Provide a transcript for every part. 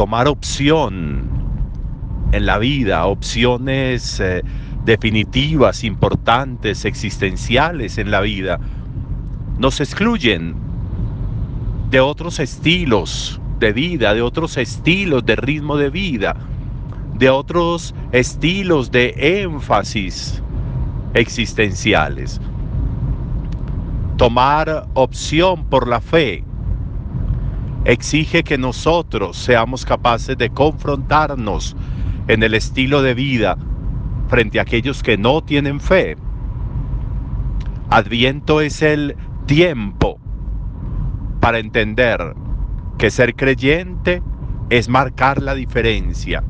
tomar opción en la vida, opciones eh, definitivas, importantes, existenciales en la vida, nos excluyen de otros estilos de vida, de otros estilos de ritmo de vida, de otros estilos de énfasis existenciales. Tomar opción por la fe exige que nosotros seamos capaces de confrontarnos en el estilo de vida frente a aquellos que no tienen fe. Adviento es el tiempo para entender que ser creyente es marcar la diferencia,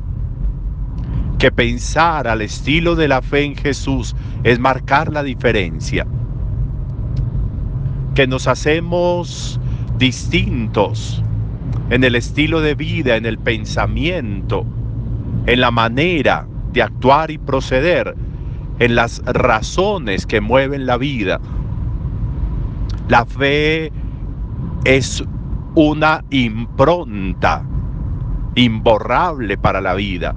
que pensar al estilo de la fe en Jesús es marcar la diferencia, que nos hacemos distintos en el estilo de vida, en el pensamiento, en la manera de actuar y proceder, en las razones que mueven la vida. La fe es una impronta imborrable para la vida.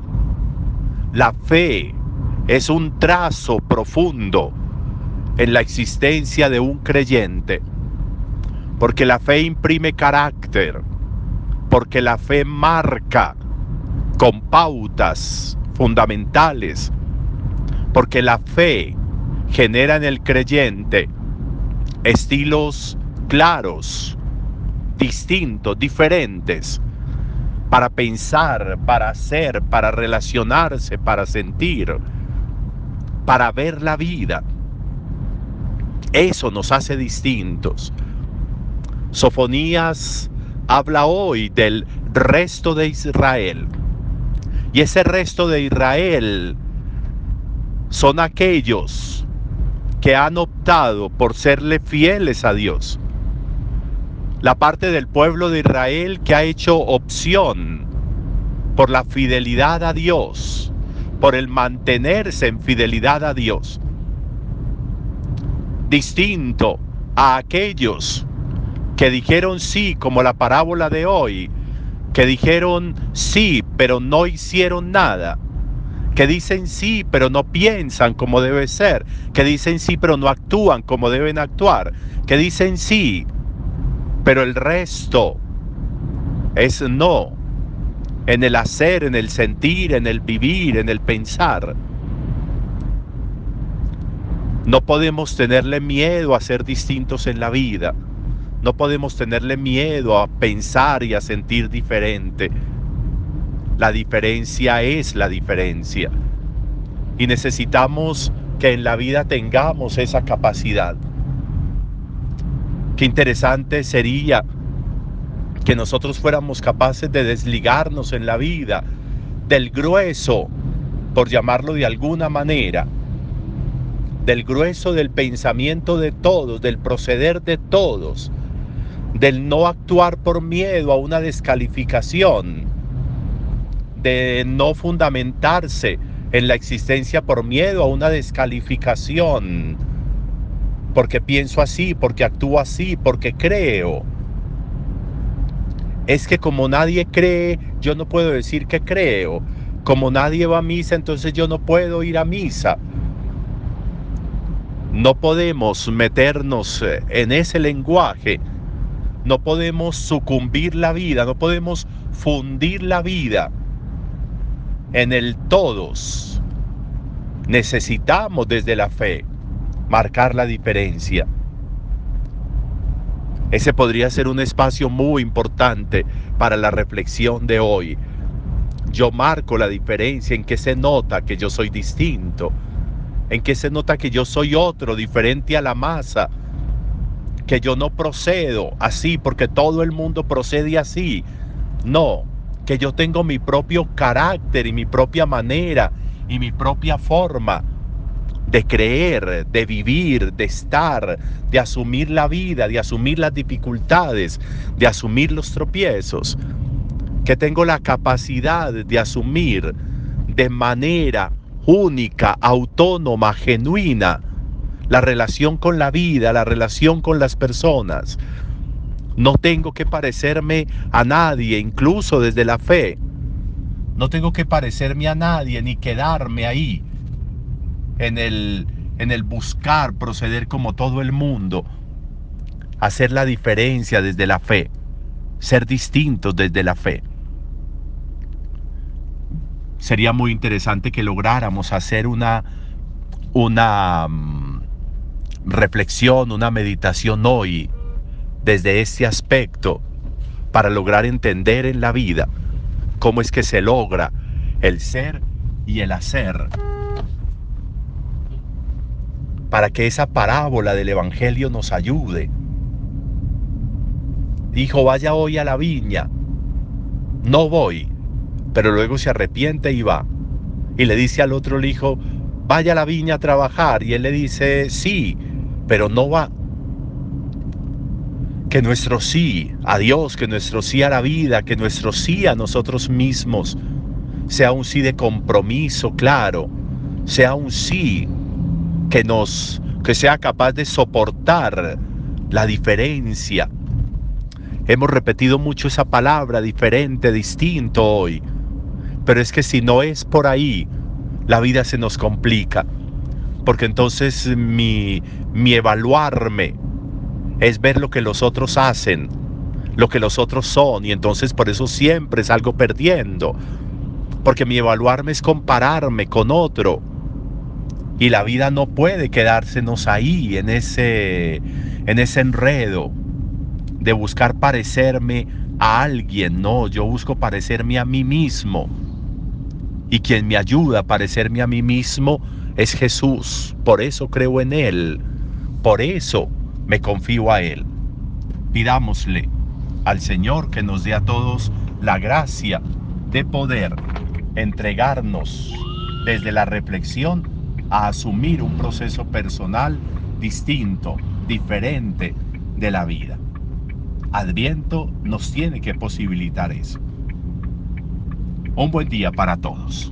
La fe es un trazo profundo en la existencia de un creyente porque la fe imprime carácter, porque la fe marca con pautas fundamentales, porque la fe genera en el creyente estilos claros, distintos, diferentes, para pensar, para hacer, para relacionarse, para sentir, para ver la vida. Eso nos hace distintos. Sofonías habla hoy del resto de Israel. Y ese resto de Israel son aquellos que han optado por serle fieles a Dios. La parte del pueblo de Israel que ha hecho opción por la fidelidad a Dios, por el mantenerse en fidelidad a Dios. Distinto a aquellos que dijeron sí, como la parábola de hoy, que dijeron sí, pero no hicieron nada, que dicen sí, pero no piensan como debe ser, que dicen sí, pero no actúan como deben actuar, que dicen sí, pero el resto es no, en el hacer, en el sentir, en el vivir, en el pensar. No podemos tenerle miedo a ser distintos en la vida. No podemos tenerle miedo a pensar y a sentir diferente. La diferencia es la diferencia. Y necesitamos que en la vida tengamos esa capacidad. Qué interesante sería que nosotros fuéramos capaces de desligarnos en la vida del grueso, por llamarlo de alguna manera, del grueso del pensamiento de todos, del proceder de todos, del no actuar por miedo a una descalificación, de no fundamentarse en la existencia por miedo a una descalificación, porque pienso así, porque actúo así, porque creo. Es que como nadie cree, yo no puedo decir que creo. Como nadie va a misa, entonces yo no puedo ir a misa. No podemos meternos en ese lenguaje no podemos sucumbir la vida, no podemos fundir la vida en el todos. Necesitamos desde la fe marcar la diferencia. Ese podría ser un espacio muy importante para la reflexión de hoy. Yo marco la diferencia en que se nota que yo soy distinto, en que se nota que yo soy otro, diferente a la masa, que yo no procedo así porque todo el mundo procede así. No, que yo tengo mi propio carácter y mi propia manera y mi propia forma de creer, de vivir, de estar, de asumir la vida, de asumir las dificultades, de asumir los tropiezos. Que tengo la capacidad de asumir de manera única, autónoma, genuina, la relación con la vida, la relación con las personas, No tengo que parecerme a nadie, incluso desde la fe. No tengo que parecerme a nadie ni quedarme ahí en el, en el buscar proceder como todo el mundo. Hacer la diferencia desde la fe. Ser distintos desde la fe. Sería muy interesante que lográramos hacer una, una mm, reflexión, una meditación hoy desde este aspecto para lograr entender en la vida cómo es que se logra el ser y el hacer. Para que esa parábola del Evangelio nos ayude. Dijo, vaya hoy a la viña. No voy, pero luego se arrepiente y va. Y le dice al otro el hijo, vaya a la viña a trabajar. Y él le dice, sí, pero no va que nuestro sí a Dios, que nuestro sí a la vida, que nuestro sí a nosotros mismos sea un sí de compromiso claro, sea un sí que nos que sea capaz de soportar la diferencia. Hemos repetido mucho esa palabra diferente, distinto hoy. Pero es que si no es por ahí, la vida se nos complica. Porque entonces mi, mi evaluarme, es ver lo que los otros hacen, lo que los otros son, y entonces por eso siempre salgo perdiendo. Porque mi evaluarme es compararme con otro. Y la vida no puede quedársenos ahí en ese, en ese enredo de buscar parecerme a alguien. No, yo busco parecerme a mí mismo. Y quien me ayuda a parecerme a mí mismo es Jesús. Por eso creo en Él. Por eso me confío a Él. Pidámosle al Señor que nos dé a todos la gracia de poder entregarnos desde la reflexión a asumir un proceso personal distinto, diferente de la vida. Adviento nos tiene que posibilitar eso. Un buen día para todos.